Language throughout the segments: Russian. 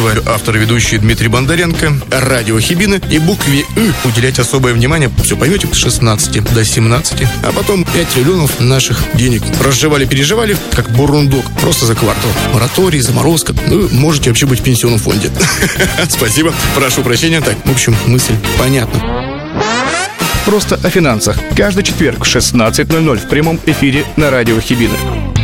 вами автор и ведущий Дмитрий Бондаренко, радио Хибины и букве «ы» уделять особое внимание, все поймете, с 16 до 17, а потом 5 триллионов наших денег разжевали-переживали, как бурундук, просто за квартал. Мораторий, заморозка, ну, можете вообще быть в пенсионном фонде. Спасибо, прошу прощения. Так, в общем, мысль понятна. Просто о финансах. Каждый четверг в 16.00 в прямом эфире на радио Хибины.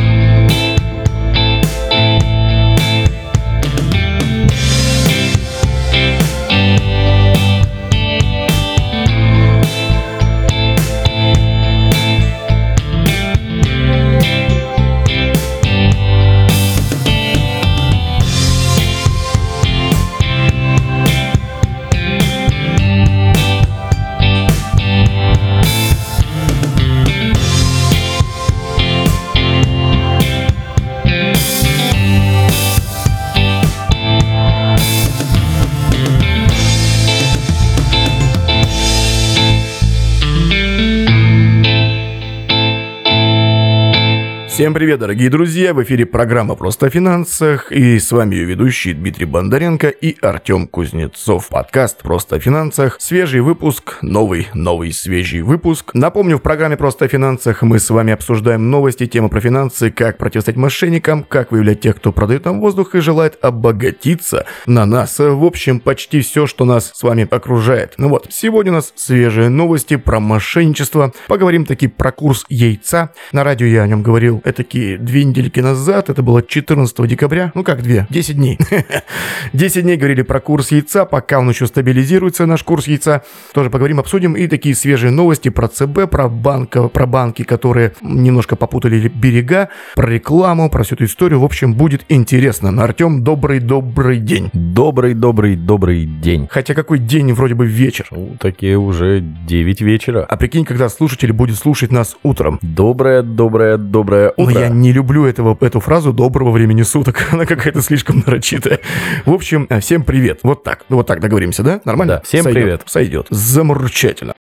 Всем привет, дорогие друзья! В эфире программа «Просто о финансах» и с вами ее ведущий Дмитрий Бондаренко и Артем Кузнецов. Подкаст «Просто о финансах». Свежий выпуск, новый, новый, свежий выпуск. Напомню, в программе «Просто о финансах» мы с вами обсуждаем новости, темы про финансы, как противостоять мошенникам, как выявлять тех, кто продает нам воздух и желает обогатиться на нас. В общем, почти все, что нас с вами окружает. Ну вот, сегодня у нас свежие новости про мошенничество. Поговорим таки про курс яйца. На радио я о нем говорил такие две недельки назад, это было 14 декабря, ну как две, 10 дней. 10 дней говорили про курс яйца, пока он еще стабилизируется, наш курс яйца. Тоже поговорим, обсудим. И такие свежие новости про ЦБ, про, банка, про банки, которые немножко попутали берега, про рекламу, про всю эту историю. В общем, будет интересно. Артем, добрый-добрый день. Добрый-добрый-добрый день. Хотя какой день, вроде бы вечер. Ну, такие уже 9 вечера. А прикинь, когда слушатель будет слушать нас утром. Доброе-доброе-доброе утро. Но я не люблю этого, эту фразу «доброго времени суток». Она какая-то слишком нарочитая. В общем, всем привет. Вот так. Вот так договоримся, да? Нормально? Да, всем Сойдет. привет. Сойдет. Заморчательно.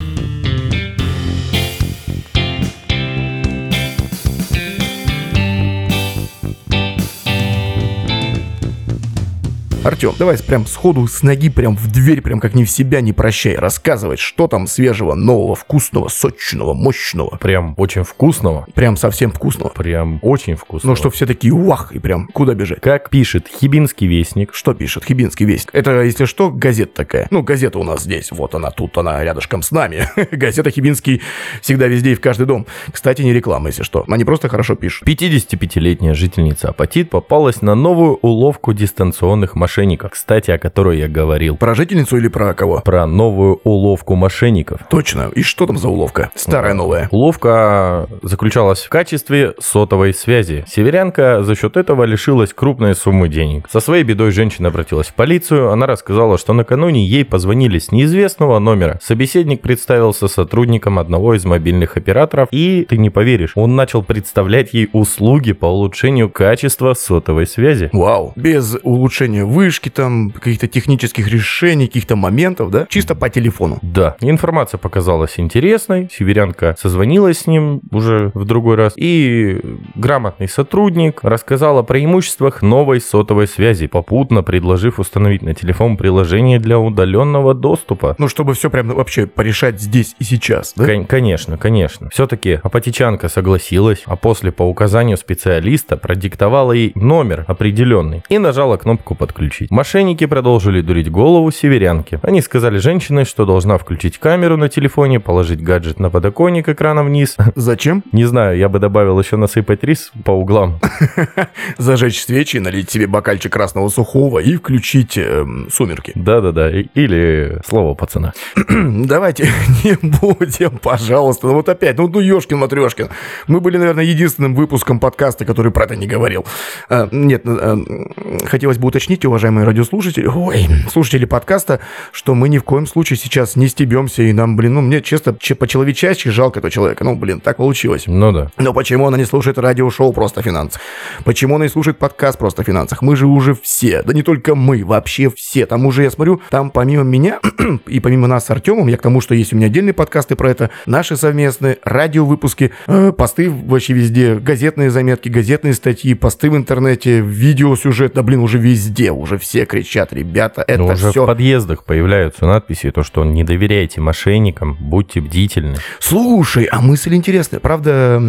Артем, давай прям сходу с ноги, прям в дверь, прям как не в себя, не прощай, рассказывать, что там свежего, нового, вкусного, сочного, мощного. Прям очень вкусного. Прям совсем вкусного. Прям очень вкусного. Ну, что все такие уах, и прям куда бежать. Как пишет Хибинский вестник. Что пишет Хибинский вестник? Это, если что, газета такая. Ну, газета у нас здесь, вот она, тут она, рядышком с нами. газета Хибинский всегда везде и в каждый дом. Кстати, не реклама, если что. Они просто хорошо пишут. 55-летняя жительница Апатит попалась на новую уловку дистанционных машин мошенников, кстати, о которой я говорил. Про жительницу или про кого? Про новую уловку мошенников. Точно. И что там за уловка? Старая, новая. Уловка заключалась в качестве сотовой связи. Северянка за счет этого лишилась крупной суммы денег. Со своей бедой женщина обратилась в полицию. Она рассказала, что накануне ей позвонили с неизвестного номера. Собеседник представился сотрудником одного из мобильных операторов. И, ты не поверишь, он начал представлять ей услуги по улучшению качества сотовой связи. Вау. Без улучшения вы вышки, там, каких-то технических решений, каких-то моментов, да? Чисто по телефону. Да. Информация показалась интересной. Северянка созвонилась с ним уже в другой раз. И грамотный сотрудник рассказал о преимуществах новой сотовой связи, попутно предложив установить на телефон приложение для удаленного доступа. Ну, чтобы все прям вообще порешать здесь и сейчас, да? Кон- конечно, конечно. Все-таки апатичанка согласилась, а после по указанию специалиста продиктовала ей номер определенный и нажала кнопку подключить включить. Мошенники продолжили дурить голову северянке. Они сказали женщине, что должна включить камеру на телефоне, положить гаджет на подоконник экраном вниз. Зачем? Не знаю, я бы добавил еще насыпать рис по углам. Зажечь свечи, налить себе бокальчик красного сухого и включить э, сумерки. Да-да-да, или слово пацана. Давайте не будем, пожалуйста. Ну вот опять, ну, ну Ёшкин Матрешкин. Мы были, наверное, единственным выпуском подкаста, который про это не говорил. А, нет, а, хотелось бы уточнить, уважаемые уважаемые радиослушатели, ой, слушатели подкаста, что мы ни в коем случае сейчас не стебемся, и нам, блин, ну, мне честно, по-человечачьи жалко этого человека. Ну, блин, так получилось. Ну да. Но почему она не слушает радиошоу «Просто финансы»? Почему она не слушает подкаст «Просто о финансах»? Мы же уже все, да не только мы, вообще все. Там уже, я смотрю, там помимо меня и помимо нас с Артемом, я к тому, что есть у меня отдельные подкасты про это, наши совместные радиовыпуски, э, посты вообще везде, газетные заметки, газетные статьи, посты в интернете, видеосюжет, да блин, уже везде уже все кричат, ребята, это Но уже все... в подъездах появляются надписи, то, что не доверяйте мошенникам, будьте бдительны. Слушай, а мысль интересная. Правда,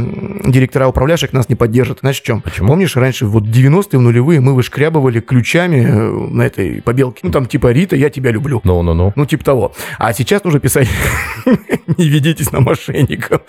директора управляшек нас не поддержат. Знаешь, в чем? Почему? Помнишь, раньше, вот 90-е, в нулевые, мы вышкрябывали ключами э, на этой побелке. Ну, там типа «Рита, я тебя люблю». Ну-ну-ну. Ну, типа того. А сейчас нужно писать «Не ведитесь на мошенников».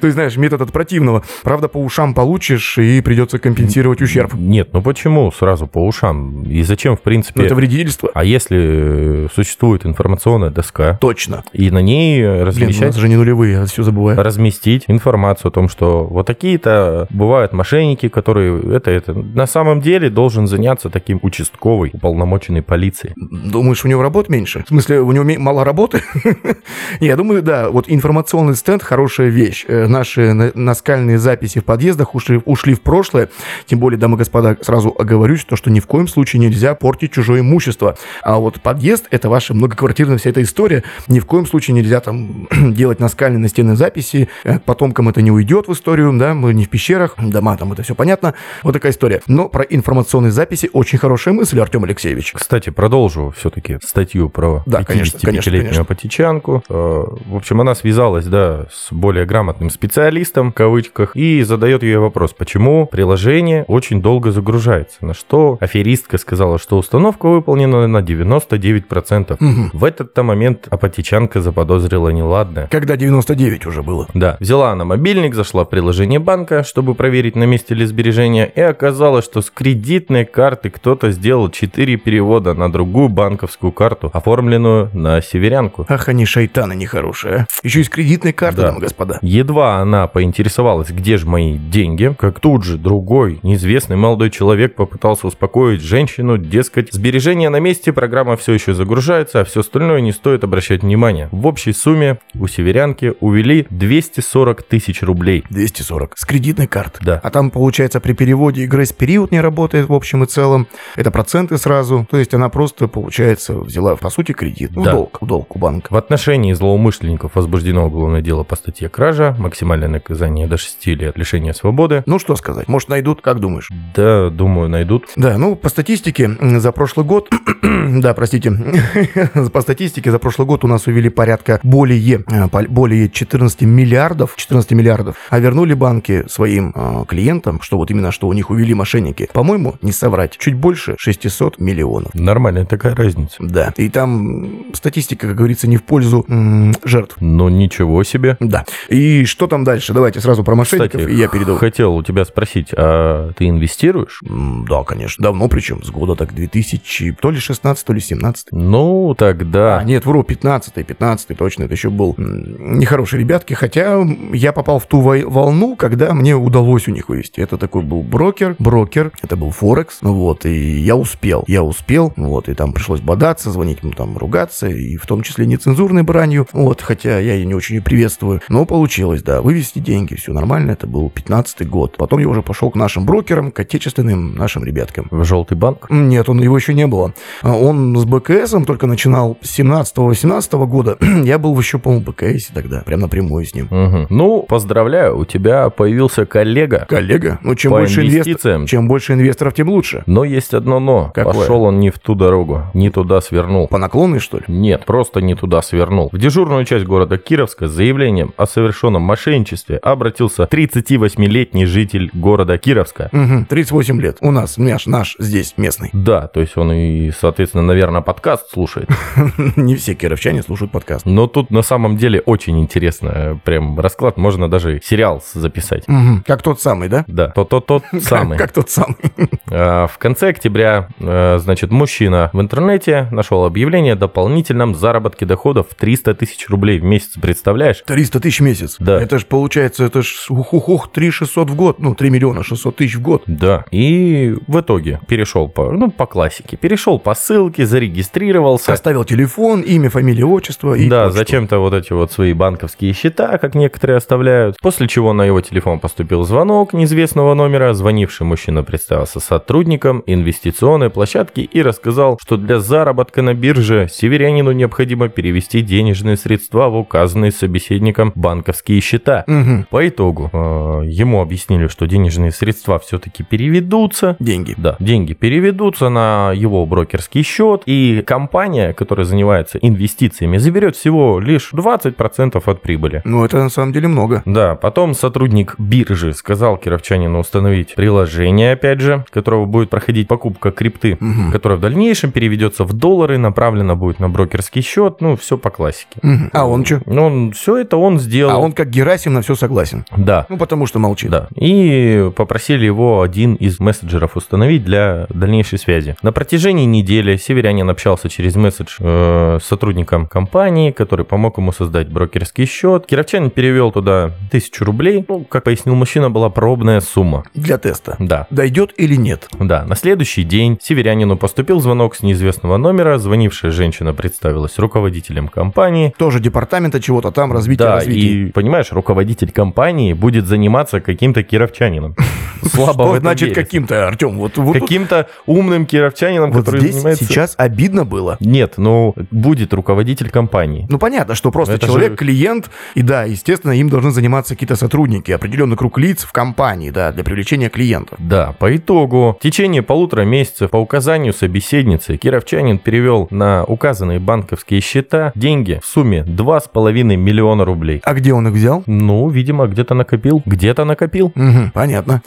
То есть, знаешь, метод от противного. Правда, по ушам получишь, и придется компенсировать ущерб. Нет, ну почему сразу по ушам? И зачем, в принципе... Ну, это вредительство. А если э, существует информационная доска, Точно. и на ней Блин, у размещать нас же не нулевые, я все забываю. разместить информацию о том, что вот такие-то бывают мошенники, которые это, это. На самом деле должен заняться таким участковый, уполномоченный полицией. Думаешь, у него работ меньше? В смысле, у него мало работы? Не, Я думаю, да, вот информационный стенд – хорошая вещь. Э, Наши на- наскальные записи в подъездах ушли, ушли в прошлое. Тем более, дамы и господа, сразу оговорюсь, то, что ни в коем случае нельзя портить чужое имущество. А вот подъезд – это ваша многоквартирная вся эта история. Ни в коем случае нельзя там делать наскальные настенные записи. Э, К потомкам это не уйдет в историю, да, мы не в пещерах, дома там, это все понятно. Вот такая история. Но про информационные записи очень хорошая мысль, Артем Алексеевич. Кстати, продолжу все-таки статью про Да, конечно, конечно, 55-летнюю конечно. апатичанку. Э, В общем, она связалась, да, с более грамотным специалистом, в кавычках, и задает ей вопрос, почему приложение очень долго загружается. На что аферистка сказала, что установка выполнена на 99%. Мгм. В этот-то момент апатичанка заподозрила неладное. Когда 99 уже было. Да, взяла она мобильник, зашла в приложение банка, чтобы проверить, на месте ли сбережения, и оказалось, что с кредитной карты кто-то сделал 4 перевода на другую банковскую карту, оформленную на северянку. Ах, они шайтаны нехорошие. а. Еще из кредитной карты, Да. и господа. Едва она поинтересовалась, где же мои деньги, как тут же другой, неизвестный молодой человек попытался успокоить женщину, дескать, сбережения на месте, программа все еще загружается, а все остальное не стоит обращать внимания. В общей сумме у северянки увели 240 тысяч рублей. 240. С кредитной карты. Да. А там, получается, при переводе и грейс-период не работает в общем и целом. Это проценты сразу. То есть она просто, получается, взяла, по сути, кредит. В Да. долг. В долг у банка. В отношении злоумышленников возбуждено уголовное дело по статье кража, максимальное наказание до 6 лет лишения свободы. Ну, что сказать. Может, найдут? Как думаешь? Да, думаю, найдут. Да, ну, по статистике за прошлый год, да, простите, по статистике за прошлый год у нас увели порядка более, э, более 14 миллиардов, 14 миллиардов, а вернули банки своим э, клиентам, что вот именно что у них увели мошенники, по-моему, не соврать, чуть больше 600 миллионов. Нормальная такая разница. Да, и там статистика, как говорится, не в пользу м, жертв. Ну, ничего себе. Да. И что там дальше? Давайте сразу про мошенников, Кстати, и я перейду. хотел у тебя спросить, а ты инвестируешь? Да, конечно. Давно причем, с года так 2000, то ли 16, то ли 17. Ну, тогда... А, нет, вру, 15 15 точно, это еще был нехорошие ребятки, хотя я попал в ту волну, когда мне удалось у них вывести. Это такой был брокер, брокер, это был Форекс, ну вот, и я успел, я успел, вот, и там пришлось бодаться, звонить ему там, ругаться, и в том числе нецензурной бранью, вот, хотя я ее не очень приветствую, но получилось, да, вывести деньги, все нормально, это был 15 год. Потом я уже пошел к нашим брокерам, к отечественным нашим ребяткам. В желтый банк? Нет, он его еще не было. А Он с БКСом только начинал с 17-18 года. Я был еще, по-моему, в БКСе тогда, прям напрямую с ним. Мгм. Ну, поздравляю, у тебя появился коллега. Коллега, ну чем больше инвесторов, чем больше инвесторов, тем лучше. Но есть одно но. Какое? Пошел он не в ту дорогу, не туда свернул. По наклонной, что ли? Нет, просто не туда свернул. В дежурную часть города Кировска с заявлением о совершенном мошенничестве обратился 38-летний житель города Кировска. Угу, 38 лет. У нас, наш, наш здесь местный. Да, то есть он и, соответственно, наверное, подкаст слушает. Не все кировчане слушают подкаст. Но тут на самом деле очень интересно. Прям расклад, можно даже сериал записать. Как тот самый, да? Да, то тот тот самый. Как тот самый. А, В конце октября, э, значит, мужчина в интернете нашел объявление о дополнительном заработке доходов в 300 тысяч рублей в месяц. Представляешь? 300 тысяч в месяц. Да. Это же получается, это ж ух-ух-ух, 3 600 в год. Ну, 3 миллиона 600 тысяч в год. Да. И в итоге перешел по, ну, по классике. Перешел по ссылке, зарегистрировался. Оставил телефон, имя, фамилия, отчество и да, почту. зачем-то вот эти вот свои банковские счета, как некоторые оставляют. После чего на его телефон поступил звонок неизвестного номера. Звонивший мужчина представился сотрудником инвестиционной площадки и рассказал, что для заработка на бирже северянину необходимо перевести денежные средства в указанные собеседником банковские счета. Мгм. По итогу э, ему объяснили, что денежные средства все-таки переведутся. Деньги. Да, деньги переведутся, на его брокерский счет, и компания, которая занимается инвестициями, заберет всего лишь 20% от прибыли. Ну, это на самом деле много. Да, потом сотрудник биржи сказал кировчанину установить приложение, опять же, которого будет проходить покупка крипты, Мгм. которая в дальнейшем переведется в доллары, направлена будет на брокерский счет, ну, все по классике. Мгм. А он что? Ну, он, все это он сделал. А он как Герасим на все согласен. Да. Ну, потому что молчит. Да. И попросили его один из мессенджеров установить для дальнейшей связи. На протяжении недели северянин общался через месседж э, с сотрудником компании, который помог ему создать брокерский счет. Кировчанин перевел туда тысячу рублей. Ну, как пояснил мужчина, была пробная сумма. Для теста. Да. Дойдет или нет? Да, на следующий день северянину поступил звонок с неизвестного номера. Звонившая женщина представилась руководителем компании. Тоже департамента чего-то там, развития, Да, развития. и понимаешь, руководитель компании будет заниматься каким-то кировчанином. Слабо Что значит каким-то, Артем? Вот, вот, Каким-то умным кировчанином, вот который здесь занимается... сейчас обидно было. Нет, ну, будет руководитель компании. Ну, понятно, что просто Это человек, же- клиент, и да, естественно, им должны заниматься какие-то сотрудники, определенный круг лиц в компании, да, для привлечения клиентов. Да, по итогу, в течение полутора месяцев по указанию собеседницы Кировчанин перевел на указанные банковские счета деньги в сумме 2,5 миллиона рублей. А где он их взял? Ну, видимо, где-то накопил. Где-то накопил. Мгм, понятно.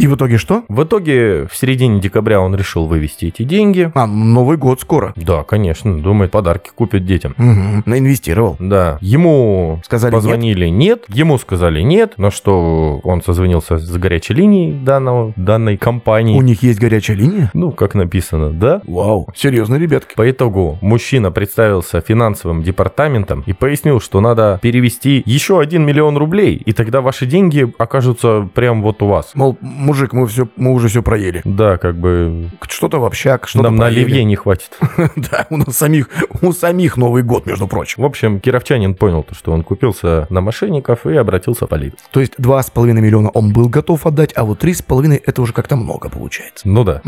И в итоге что? В итоге, в середине декабря он решил вывести эти деньги. А, Новый год скоро. Да, конечно, думает, подарки купит детям. Угу. Наинвестировал. Да, ему Сказали позвонили нет. ему сказали нет, на что он созвонился с горячей линией данного, данной компании. У них есть горячая линия? Ну, как написано, да? Вау, серьезно, ребятки. По итогу мужчина представился финансовым департаментом и пояснил, что надо перевести еще 1 миллион рублей, и тогда ваши деньги окажутся прям вот у вас. Мол, мужик, мы, все, мы уже все проели. Да, как бы Что-то в общак, что-то нам на проели. оливье не хватит. Да, у нас самих, у самих Новый год, между прочим. В общем, кировчанин понял, то, что он купился на мошенников и обратился в полицию. То есть 2,5 миллиона он был готов отдать, а вот 3,5 это уже как-то много получается. Ну да.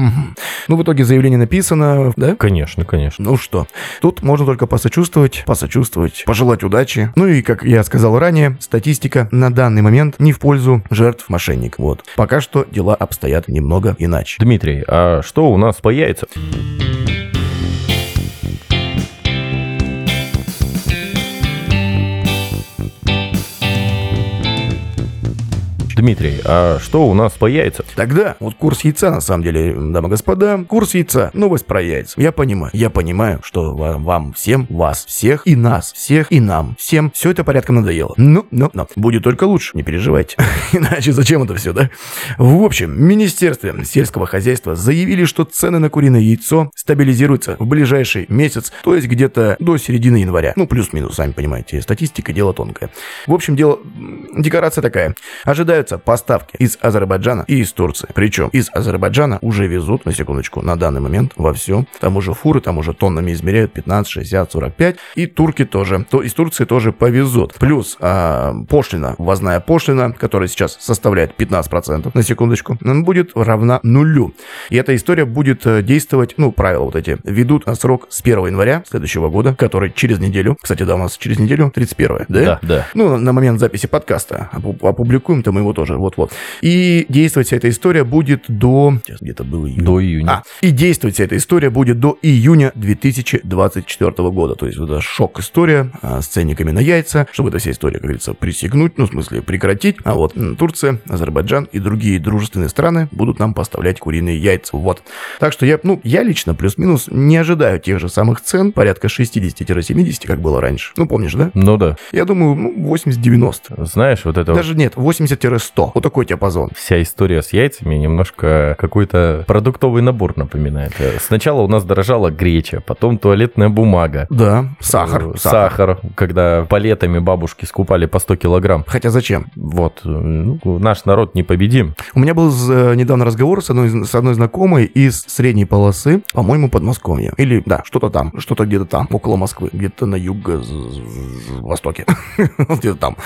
Ну, в итоге заявление написано, да? конечно, конечно. Ну что, тут можно только посочувствовать, посочувствовать, пожелать удачи. Ну и, как я сказал ранее, статистика на данный момент не в пользу жертв мошенников. Вот. Пока что дела обстоят немного иначе. Дмитрий, а что у нас по Дмитрий, а что у нас по яйцам? Тогда вот курс яйца, на самом деле, дамы и господа, курс яйца, новость про яйца. Я понимаю, я понимаю, что вам, вам всем, вас всех, и нас всех, и нам всем, все это порядком надоело. Ну, ну, ну, будет только лучше, не переживайте. Иначе зачем это все, да? В общем, в Министерстве сельского хозяйства заявили, что цены на куриное яйцо стабилизируются в ближайший месяц, то есть где-то до середины января. Ну, плюс-минус, сами понимаете, статистика дело тонкое. В общем, дело, декорация такая. Ожидаются поставки из Азербайджана и из Турции. Причем из Азербайджана уже везут, на секундочку, на данный момент во все. Там уже фуры, там уже тоннами измеряют 15, 60, 45. И турки тоже. То из Турции тоже повезут. Плюс а, пошлина, ввозная пошлина, которая сейчас составляет 15%, на секундочку, будет равна нулю. И эта история будет э, действовать, ну, правила вот эти, ведут на срок с 1 января следующего года, который через неделю, кстати, да, у нас через неделю, 31 да? Да, да. Ну, на- момент записи подкаста. Опу- Опубликуем-то мы его тоже, вот-вот. И действовать вся эта история будет до... Сейчас где-то было июнь. До июня. А, и действовать вся эта история будет до июня 2024 года. То есть вот это шок-история а, с ценниками на яйца, чтобы эта вся история, как говорится, пресекнуть, ну, в смысле, прекратить. А вот Турция, Азербайджан и другие дружественные страны будут нам поставлять куриные яйца. Вот. Так что я, ну, я лично плюс-минус не ожидаю тех же самых цен, порядка 60-70, как было раньше. Ну, помнишь, да? Ну да. Я думаю, ну, 80-90. Знаешь, вот это Даже нет, 80-100. Вот такой диапазон. вся история с яйцами немножко какой-то продуктовый набор напоминает. Сначала у нас дорожала греча, потом туалетная бумага. Да, сахар. Э, Сахар. Сахар, когда палетами бабушки скупали по 100 килограмм. Хотя зачем? Вот, э, ну, наш народ непобедим. У меня был э, недавно разговор с одной, с одной знакомой из средней полосы, по-моему, Подмосковья. Или, да, что-то там, что-то где-то там, около Москвы, где-то на юго-востоке. Где-то там.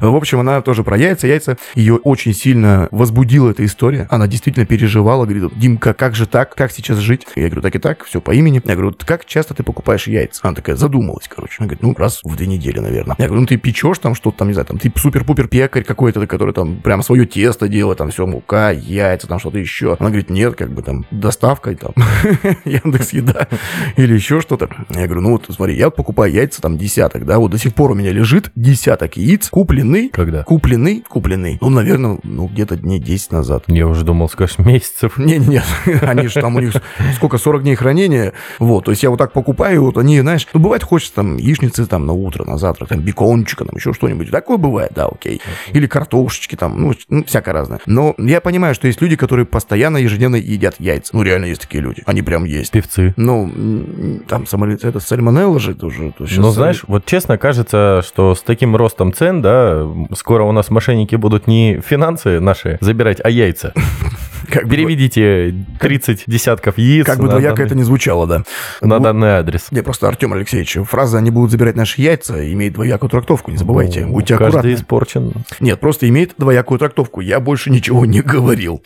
В общем, она тоже про яйца. Яйца ее ее очень сильно возбудила эта история. Она действительно переживала, говорит, Димка, как же так? Как сейчас жить? Я говорю, так и так, все по имени. Я говорю, как часто ты покупаешь яйца? Она такая задумалась, короче. Она говорит, ну, раз в две недели, наверное. Я говорю, ну, ты печешь там что-то там, не знаю, там, ты супер-пупер пекарь какой-то, который там прям свое тесто делает, там все, мука, яйца, там что-то еще. Она говорит, нет, как бы там доставкой там Яндекс Еда или еще что-то. Я говорю, ну вот смотри, я покупаю яйца там десяток, да, вот до сих пор у меня лежит десяток яиц, куплены. Когда? Куплены, куплены. Ну, наверное, ну, где-то дней 10 назад. Я уже думал, скажешь, месяцев. Не, нет, они же там у них сколько, 40 дней хранения. Вот, то есть я вот так покупаю, вот они, знаешь, ну, бывает, хочется там яичницы там на утро, на завтрак, там бекончика, там еще что-нибудь. Такое бывает, да, окей. Или картошечки там, ну, ну, всякое разное. Но я понимаю, что есть люди, которые постоянно, ежедневно едят яйца. Ну, реально есть такие люди. Они прям есть. Певцы. Ну, там самолет, это сальмонелла же тоже. Но щас- знаешь, вот честно кажется, что с таким ростом цен, да, скоро у нас мошенники будут не финансы наши забирать, а яйца. как бы, Переведите 30 десятков яиц как бы двояко это данный- не звучало, да. на Ну, данный адрес. Не, просто Артем Алексеевич, фраза «они будут забирать наши яйца» имеет двоякую трактовку, не забывайте, Ну, будьте Каждый аккуратны. испорчен. Нет, просто имеет двоякую трактовку, я больше ничего не говорил.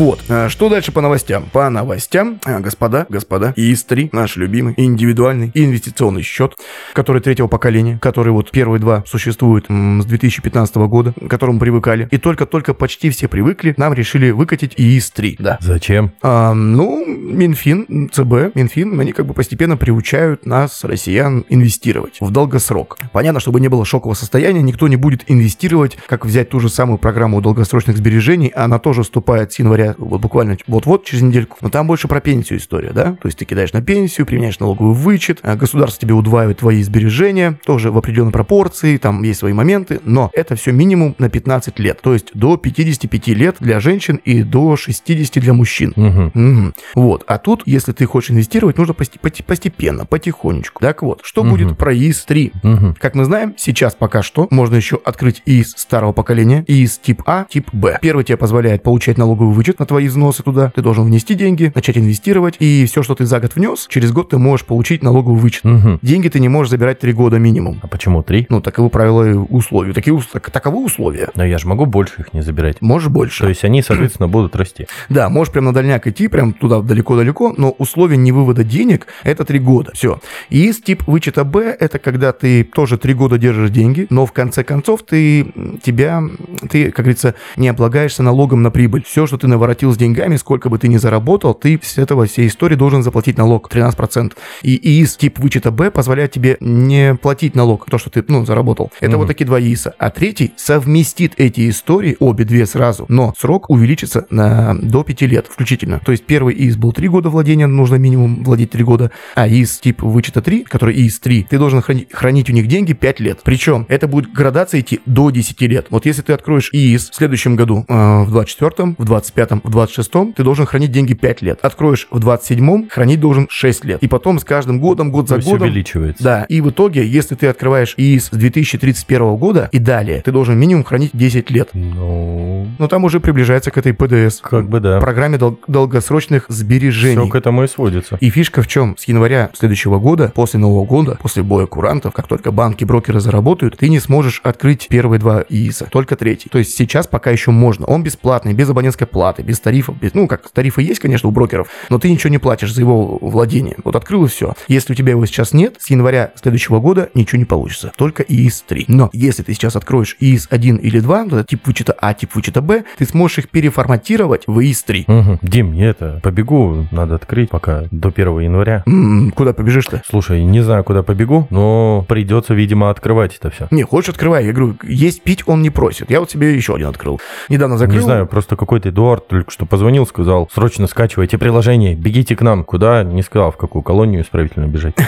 Вот. А Что дальше по новостям? По новостям, а, господа, господа, ИИС-3, наш любимый индивидуальный инвестиционный счет, который третьего поколения, который вот первые два существуют с 2015 года, к которому привыкали. И только-только почти все привыкли, нам решили выкатить ИИС-3. Да. Зачем? А, ну, Минфин, ЦБ, Минфин, они как бы постепенно приучают нас, россиян, инвестировать в долгосрок. Понятно, чтобы не было шокового состояния, никто не будет инвестировать, как взять ту же самую программу долгосрочных сбережений, она тоже вступает с января, вот буквально вот-вот, через недельку. Но там больше про пенсию история, да? То есть ты кидаешь на пенсию, применяешь налоговый вычет, а государство тебе удваивает твои сбережения, тоже в определенной пропорции, там есть свои моменты, но это все минимум на 15 лет, то есть до 55 лет для женщин и до 60 для мужчин. Мгм. Мгм. Вот. А тут, если ты хочешь инвестировать, нужно постепенно, потихонечку. Так вот, что Мгм. будет про ИИС-3? Мгм. Как мы знаем, сейчас пока что можно еще открыть ИИС старого поколения, ИИС тип А, тип Б. Первый тебе позволяет получать налоговый вычет на твои взносы туда. Ты должен внести деньги, начать инвестировать, и все, что ты за год внес, через год ты можешь получить налоговый вычет. Мгм. Деньги ты не можешь забирать три года минимум. А почему три? Ну, таковы правила и условия. Такие, так- таковы условия. Но я же могу больше их не забирать. Можешь больше. То есть они, соответственно, будут расти. Да, можешь прям на дальняк идти, прям туда далеко-далеко, но условие не вывода денег – это три года. Все. И есть тип вычета Б – это когда ты тоже три года держишь деньги, но в конце концов ты тебя, ты, как говорится, не облагаешься налогом на прибыль. Все, что ты наворотил с деньгами, сколько бы ты ни заработал, ты с этого всей истории должен заплатить налог 13%. И ИИС тип вычета Б позволяет тебе не платить налог, то, что ты, ну, заработал. Это Мгм. вот такие два ИИСа. А третий совместит эти истории, обе две сразу, но срок увеличится на, до 5 лет включительно. То есть первый ИИС был 3 года владения, нужно минимум владеть 3 года, а ИИС тип вычета 3, который ИИС 3, ты должен храни- хранить у них деньги 5 лет. Причем это будет градация идти до 10 лет. Вот если ты откроешь ИИС в следующем году, э, в 24-м, в 25-м, в 26-м, ты должен хранить деньги 5 лет. Откроешь в 27-м, хранить должен 6 лет. И потом с каждым годом, год То за есть годом, увеличивается. да, и в итоге, если ты открываешь ИИС с 2031 года и далее, ты должен минимум хранить 10 лет. Ну, Но там уже приближается к этой ПДС. как бы да. Программе дол- долгосрочных сбережений. Все к этому и сводится. И фишка в чем? С января следующего года, после Нового года, после боя курантов, как только банки, брокеры заработают, ты не сможешь открыть первые два ИИСа, только третий. То есть сейчас пока еще можно. Он бесплатный, без абонентской платы, без тарифов. без- ну, как тарифы есть, конечно, у брокеров, но ты ничего не платишь за его владение. Вот открыл и все. Если у тебя его сейчас нет, с января следующего года ничего не получится. Только ИИС 3. Но если ты сейчас откроешь ИИС 1 или 2, то это тип вычета А, тип вычета Б, ты сможешь их переформатировать в ИИС 3. Мгм. Дим, мне это побегу, надо открыть пока до 1 января. М, Куда побежишь-то? Слушай, не знаю, куда побегу, но придется, видимо, открывать это все. Не, хочешь, открывай. Я говорю, есть пить он не просит. Я вот себе еще один открыл. Недавно закрыл. Не знаю, просто какой-то Эдуард только что позвонил, сказал, срочно скачивайте приложение, бегите к нам. Куда? Не сказал, в какую колонию исправительно бежать.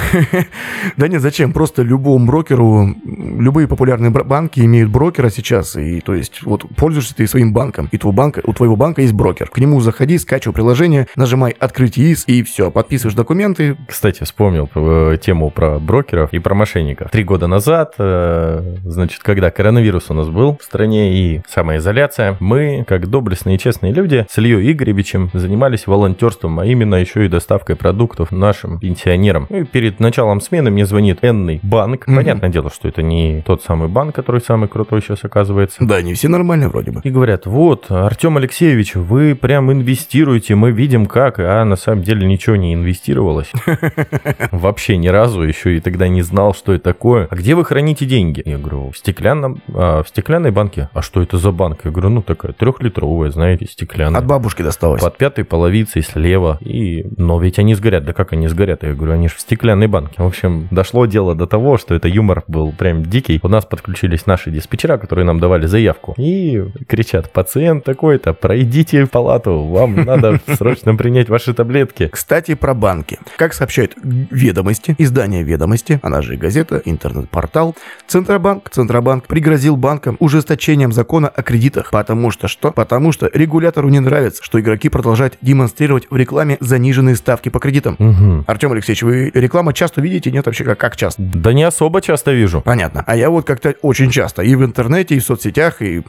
Да нет, зачем? Просто любому брокеру, любые популярные банки имеют брокера сейчас, и то есть вот пользуешься ты своим банком, и твой банк, у твоего банка есть брокер. К нему заходи, скачивай приложение, нажимай «Открыть ИИС», и все, подписываешь документы. Кстати, вспомнил э, тему про брокеров и про мошенников. Три года назад, э, значит, когда коронавирус у нас был в стране и самоизоляция, мы, как доблестные и честные люди, с Ильей Игоревичем занимались волонтерством, а именно еще и доставкой продуктов нашим пенсионерам. Ну и перед началом смены мне звонит Энный банк. Понятное дело, что это не тот самый банк, который самый крутой сейчас оказывается. Да, не все нормально вроде бы. И говорят, вот, Артем Алексеевич, вы прям инвестируете, мы видим как, а на самом деле ничего не инвестировалось. Вообще ни разу, еще и тогда не знал, что это такое. А где вы храните деньги? Я говорю, в стеклянном, а, в стеклянной банке. А что это за банк? Я говорю, ну такая трехлитровая, знаете, стеклянная. От бабушки досталось. Под пятой половицей слева. И... Но ведь они сгорят. Да как они сгорят? Я говорю, они же в стеклянной банке. В общем, дошло дело до того, что это юмор был прям дикий. У нас подключились наши диспетчера, которые нам давали заявку. И кричат, пациент такой-то, пройдите в палату, вам надо срочно принять ваши таблетки. Кстати, про банки. Как сообщают ведомости, издание ведомости, она же газета, интернет-портал, Центробанк, Центробанк пригрозил банкам ужесточением закона о кредитах. Потому что что? Потому что регулятору не нравится, что игроки продолжают демонстрировать в рекламе заниженные ставки по кредитам. Мгм. Артем Алексеевич, вы рекламу часто видите? Нет, вообще как, как часто? Да не особо часто вижу. Понятно. А я вот как-то очень часто и в интернете, и в соцсетях, и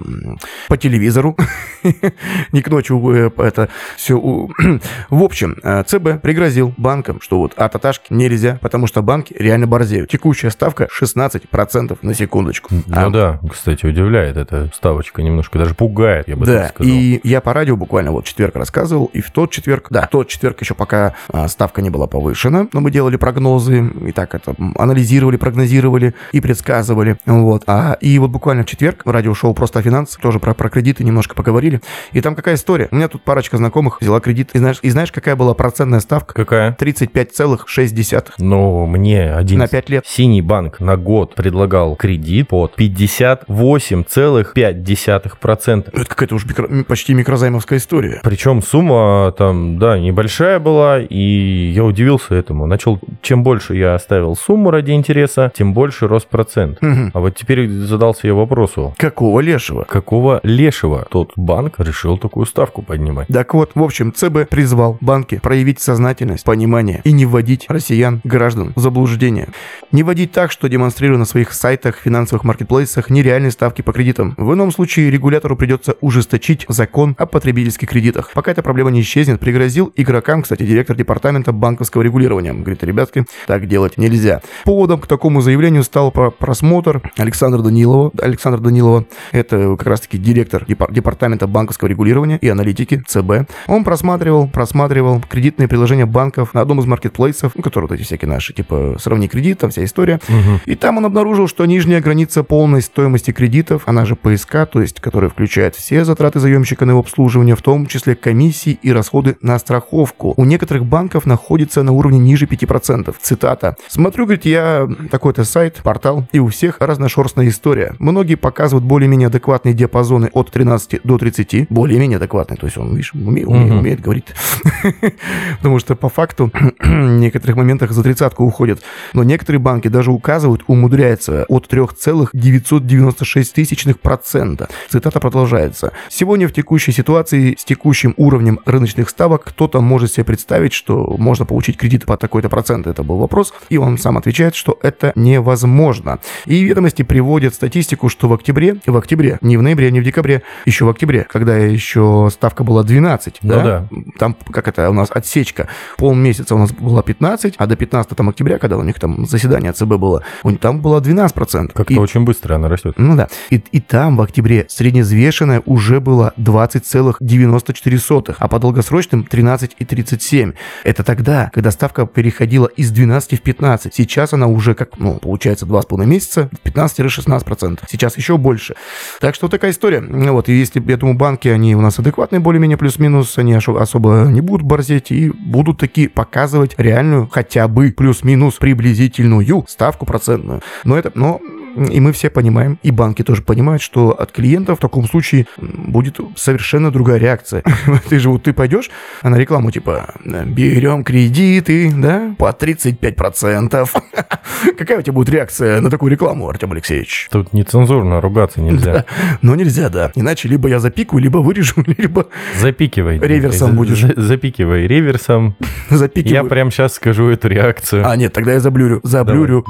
по телевизору. Не к ночи э, это все. В общем, э, ЦБ пригрозил банкам, что вот от Аташки нельзя, потому что банки реально борзеют. Текущая ставка 16% на секундочку. А, Ну да, кстати, удивляет эта ставочка немножко, даже пугает, я бы Да, так сказал. и я по радио буквально вот четверг рассказывал, и в тот четверг, да, в тот четверг еще пока а, ставка не была повышена, но мы делали прогнозы, и так это анализировали, прогнозировали и предсказывали, вот. А, и вот буквально в четверг в радиошоу «Просто о финансах» тоже про, про кредиты немножко поговорили, и там какая история? У меня тут парочка знакомых взяла кредит, и знаешь, и знаешь какая была процентная ставка? Какая? 35,6 Ну, мне один на 5 лет. синий банк на год предлагал кредит под 58,5%. Это какая-то уж микро- почти микрозаймовская история. Причем сумма там, да, небольшая была, и я удивился этому. Начал, чем больше я оставил сумму ради интереса, тем больше рос процент. Мгм. А вот теперь задался я вопросу. Какого лешего? Какого лешего тот банк решил такую ставку поднимать? Так вот, в общем, ЦБ призвал банки проявить сознательность, понимание и не вводить россиян, граждан в заблуждение. Не вводить так, что демонстрируя на своих сайтах, финансовых маркетплейсах нереальные ставки по кредитам. В ином случае регулятору придется ужесточить закон о потребительских кредитах. Пока эта проблема не исчезнет, пригрозил игрокам, кстати, директор департамента банковского регулирования. Говорит, ребятки, так делать нельзя. Поводом к такому заявлению стал про- просмотр Александра Данилова. Александр Данилова, это как раз-таки директор депар- департамента банковского регулирования и аналитики ЦБ. Он просматривал, просматривал кредитные приложения банков на одном из маркетплейсов, ну, которые вот эти всякие наши, типа сравни кредит, там вся история. И там он обнаружил, что нижняя граница полной стоимости кредитов, она же ПСК, то есть которая включает все затраты заемщика на его обслуживание, в том числе комиссии и расходы на страховку, у некоторых банков находится на уровне ниже 5%. Цитата. «Смотрю, говорит, я такой-то сайт, портал, и у всех разношерстная история. Многие показывают более-менее адекватные диапазоны от 13 до 30, более-менее адекватные, то есть он, видишь, уме- уме- Мгм. умеет говорить. Потому что по факту в некоторых моментах за тридцатку уходят. Но некоторые банки даже указывают, умудряются от 3,996 тысячных процента. Цитата продолжается. Сегодня в текущей ситуации ситуации с текущим уровнем рыночных ставок кто-то может себе представить, что можно получить кредит под такой-то процент, это был вопрос, и он сам отвечает, что это невозможно. И ведомости приводят статистику, что в октябре, в октябре, не в ноябре, не в декабре, еще в октябре, когда еще ставка была 12, ну да, да. там как это у нас отсечка, полмесяца у нас была 15, а до 15 там октября, когда у них там заседание ЦБ было, у них там было 12%. Как-то и... очень быстро она растет. Ну да. И, и там в октябре средневзвешенная уже было 20, 13,94, а по долгосрочным 13,37. Это тогда, когда ставка переходила из 12 в 15. Сейчас она уже как, ну, получается 2,5 месяца, 15-16%. Сейчас еще больше. Так что такая история. Вот, и если, я думаю, банки, они у нас адекватные более-менее плюс-минус, они особо не будут борзеть и будут такие показывать реальную хотя бы плюс-минус приблизительную ставку процентную. Но это, но и мы все понимаем, и банки тоже понимают, что от клиентов в таком случае будет совершенно другая реакция. Ты же вот ты пойдешь а на рекламу типа берем кредиты, да, по 35%. Какая у тебя будет реакция на такую рекламу, Артем Алексеевич? Тут нецензурно ругаться нельзя. Но нельзя, да. Иначе либо я запикаю, либо вырежу, либо Запикивай. Реверсом будешь. за- Запикивай реверсом. Я запикиваю. прям сейчас скажу эту реакцию. А, нет, тогда я заблюрю. Заблюрю.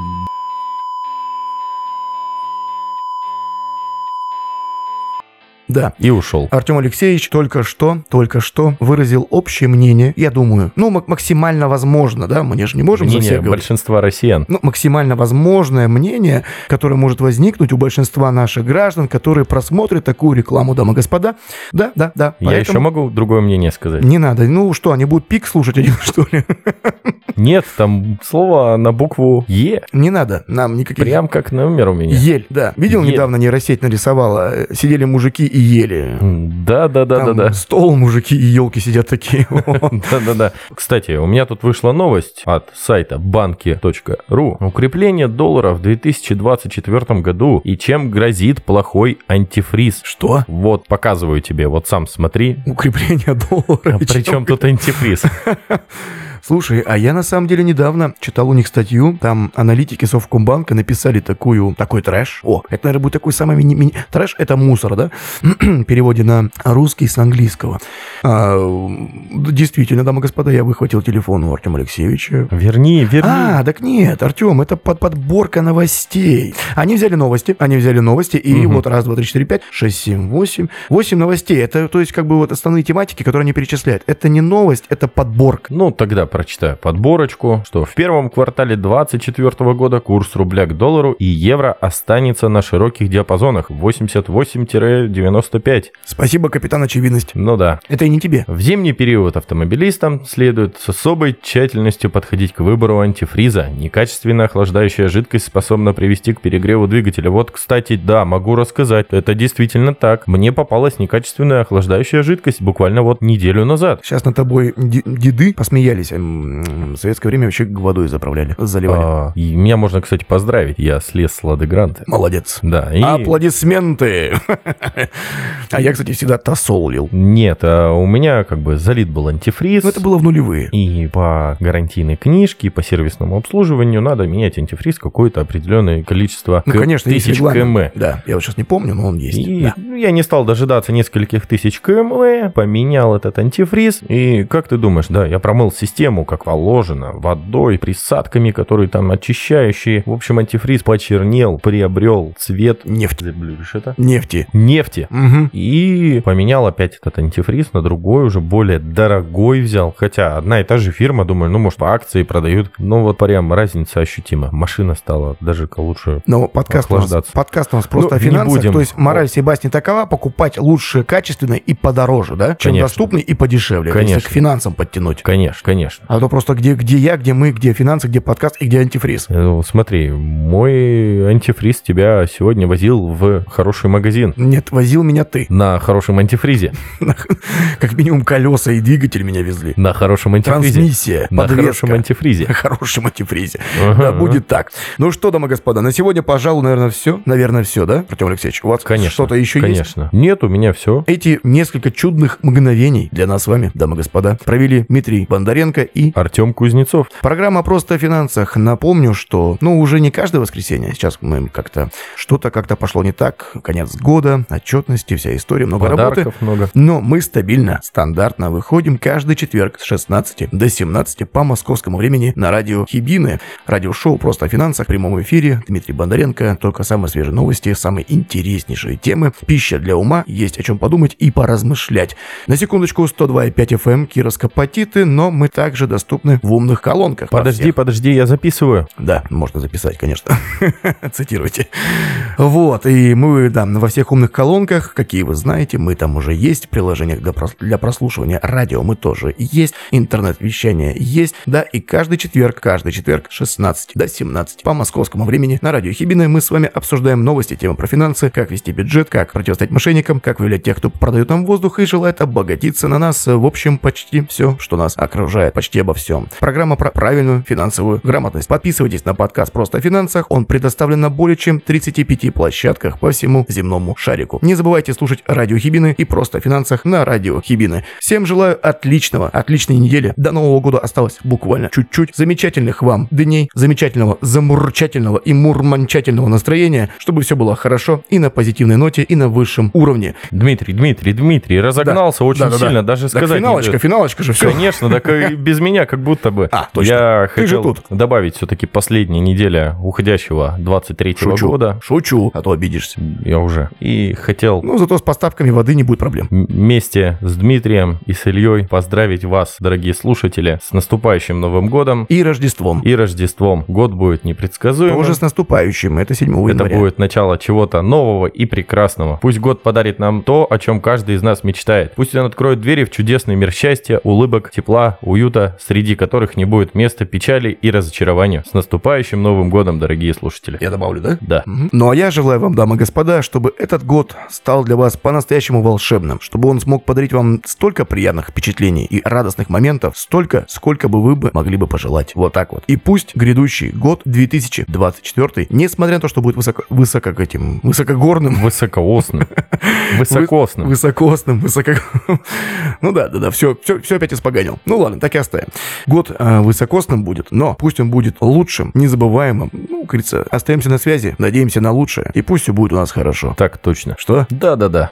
Да. И ушел. Артем Алексеевич только что, только что выразил общее мнение, я думаю, ну, мак- максимально возможно, да, мы же не можем за Мнение всех говорить. большинства россиян. Ну, максимально возможное мнение, которое может возникнуть у большинства наших граждан, которые просмотрят такую рекламу, дамы и господа. Да, да, да. Я Поэтому еще могу другое мнение сказать. Не надо. Ну что, они будут пик слушать один, что ли? Нет, там слово на букву Е. Не надо нам никаких... Прям как номер у меня. Ель, да. Видел, Ель. недавно нейросеть нарисовала? э, Сидели мужики и ели. Да, да, да, да, Там да. Стол, мужики и елки сидят такие. Да-да-да. Кстати, у меня тут вышла новость от сайта банки.ру. Укрепление доллара в 2024 году и чем грозит плохой антифриз. Что? Вот, показываю тебе, вот сам смотри. Укрепление доллара. А Причем тут антифриз? Слушай, а я на самом деле недавно читал у них статью, там аналитики Совкомбанка написали такую, такой трэш. О, это, наверное, будет такой самый мини... мини- Трэш — это мусор, да? В переводе на русский с английского. А, действительно, дамы и господа, я выхватил телефон у Артема Алексеевича. Верни, верни. А, так нет, Артем, это под подборка новостей. Они взяли новости, они взяли новости, и Мгм. вот раз, два, три, четыре, пять, шесть, семь, восемь. Восемь новостей. Это, то есть, как бы вот основные тематики, которые они перечисляют. Это не новость, это подборка. Ну, тогда прочитаю подборочку, что в первом квартале 2024 года курс рубля к доллару и евро останется на широких диапазонах 88-95. Спасибо, капитан Очевидность. Ну да. Это и не тебе. В зимний период автомобилистам следует с особой тщательностью подходить к выбору антифриза. Некачественная охлаждающая жидкость способна привести к перегреву двигателя. Вот, кстати, да, могу рассказать, это действительно так. Мне попалась некачественная охлаждающая жидкость буквально вот неделю назад. Сейчас над тобой деды посмеялись. В советское время вообще водой заправляли, заливали. А, и меня можно, кстати, поздравить. Я слез с Лады Гранты. Молодец. Да, и... Аплодисменты. А я, кстати, всегда тосол лил. Нет, а у меня как бы залит был антифриз. Но это было в нулевые. И по гарантийной книжке, по сервисному обслуживанию надо менять антифриз какое-то определенное количество Ну, конечно, тысяч км. Да, я вот сейчас не помню, но он есть. И Да. ну, я не стал дожидаться нескольких тысяч км, поменял этот антифриз. И как ты думаешь, да, я промыл систему как положено, водой, присадками, которые там очищающие. В общем, антифриз почернел, приобрел цвет... Нефть. Заблюришь это? Нефти. Нефти. Мгм. И поменял опять этот антифриз на другой, уже более дорогой взял. Хотя одна и та же фирма, думаю, ну, может, по акции продают. Ну, вот прям разница ощутима. Машина стала даже лучше. Но подкаст у, нас, подкаст у нас просто Ну, о финансах. будем. То есть мораль Себастьян такова, покупать лучше, качественно и подороже, да? Чем Конечно. доступно и подешевле. Конечно. к финансам подтянуть. Конечно, конечно. А то просто где, где я, где мы, где финансы, где подкаст и где антифриз. Ну, Смотри, мой антифриз тебя сегодня возил в хороший магазин. Нет, возил меня ты. На хорошем антифризе. Как минимум колеса и двигатель меня везли. На хорошем антифризе. Трансмиссия, На хорошем антифризе. На хорошем антифризе. Да, будет так. Ну что, дамы и господа, на сегодня, пожалуй, наверное, все. Наверное, все, да, Артем Алексеевич? У вас что-то еще есть? Конечно. Нет, у меня все. Эти несколько чудных мгновений для нас с вами, дамы и господа, провели Дмитрий Бондаренко и Артем Кузнецов. Программа «Просто о финансах». Напомню, что, ну, уже не каждое воскресенье. Сейчас мы как-то, что-то как-то пошло не так. Конец года, отчетности, вся история, много работы. Подарков много. Но мы стабильно, стандартно выходим каждый четверг с 16 до 17 по московскому времени на радио Хибины. Радиошоу «Просто о финансах» в прямом эфире. Дмитрий Бондаренко. Только самые свежие новости, самые интереснейшие темы. Пища для ума. Есть о чем подумать и поразмышлять. На секундочку 102,5 FM Кировско-Патиты, но мы также доступны в умных колонках. Подожди, подожди, я записываю. Да, можно записать, конечно. Цитируйте. Вот, и мы, да, во всех умных колонках, какие вы знаете, мы там уже есть, в приложениях для, прос- для прослушивания радио мы тоже есть, интернет-вещание есть, да, и каждый четверг, каждый четверг с 16 до 17 по московскому времени на радио Хибины мы с вами обсуждаем новости, темы про финансы, как вести бюджет, как противостоять мошенникам, как выявлять тех, кто продает нам воздух и желает обогатиться на нас, в общем, почти все, что нас окружает, почти обо всем. Программа про правильную финансовую грамотность. Подписывайтесь на подкаст «Просто о финансах», он предоставлен на более чем 35 площадках по всему земному шарику. Не забывайте слушать радио Хибины и «Просто о финансах» на радио Хибины. Всем желаю отличного, отличной недели. До Нового года осталось буквально чуть-чуть. Замечательных вам дней, замечательного, замурчательного и мурманчательного настроения, чтобы все было хорошо и на позитивной ноте, и на высшем уровне. Дмитрий, Дмитрий, Дмитрий, разогнался очень Да-да-да. сильно, даже Так сказать не финалочка, дает. финалочка же все. Конечно, так и без без меня, как будто бы. А, точно. Я Ты же хотел тут. добавить все-таки последняя неделя уходящего 23-го Шучу. года. Шучу, а то обидишься. Я уже. И хотел Ну, зато с поставками воды не будет проблем. вместе с Дмитрием и с Ильей поздравить вас, дорогие слушатели, с наступающим Новым годом И Рождеством. и Рождеством. Год будет непредсказуемым. Тоже с наступающим. Это 7 Это января. будет начало чего-то нового и прекрасного. Пусть год подарит нам то, о чем каждый из нас мечтает. Пусть он откроет двери в чудесный мир счастья, улыбок, тепла, уюта, среди которых не будет места печали и разочарованию. С наступающим Новым годом, дорогие слушатели. Я добавлю, да? Да. Мгм. Ну а я желаю вам, дамы и господа, чтобы этот год стал для вас по-настоящему волшебным, чтобы он смог подарить вам столько приятных впечатлений и радостных моментов, столько, сколько бы вы бы могли бы пожелать. Вот так вот. И пусть грядущий год 2024, несмотря на то, что будет высоко, высоко к этим, высокогорным, Высокоосным. Высокосным. Высокосным, высоко... Ну да, да, да, все, все, все опять испоганил. Ну ладно, так и оставим. Год э, высокосным будет, но пусть он будет лучшим, незабываемым. Ну, как говорится, остаемся на связи, надеемся на лучшее, и пусть все будет у нас хорошо. Так точно. Что? Да-да-да.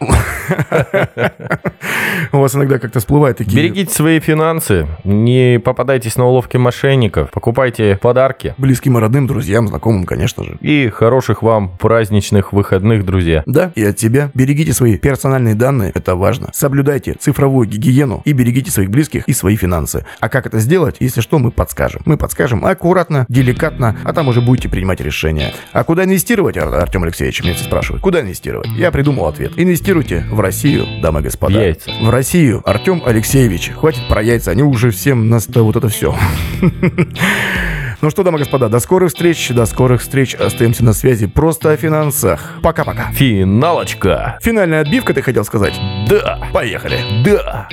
У вас иногда как-то всплывают такие... Берегите свои финансы, не попадайтесь на уловки мошенников, покупайте подарки Близким и родным, друзьям, знакомым, конечно же. и хороших вам праздничных выходных, друзья. Да, и от тебя. Берегите свои персональные данные, это важно. Соблюдайте цифровую гигиену и берегите своих близких и свои финансы. А как это сделать, если что, мы подскажем. Мы подскажем аккуратно, деликатно, а там уже будете принимать решения. А куда инвестировать, Ар- Артем Алексеевич, меня все спрашивают. Куда инвестировать? Я придумал ответ. Инвестируйте в Россию, дамы и господа. Яйца. В Россию. Артем Алексеевич. Хватит про яйца, они уже всем нас вот это все. Ну что, дамы и господа, до скорых встреч, до скорых встреч. Остаемся на связи просто о финансах. Пока-пока. Финалочка. Финальная отбивка, ты хотел сказать? Да. Поехали. Да.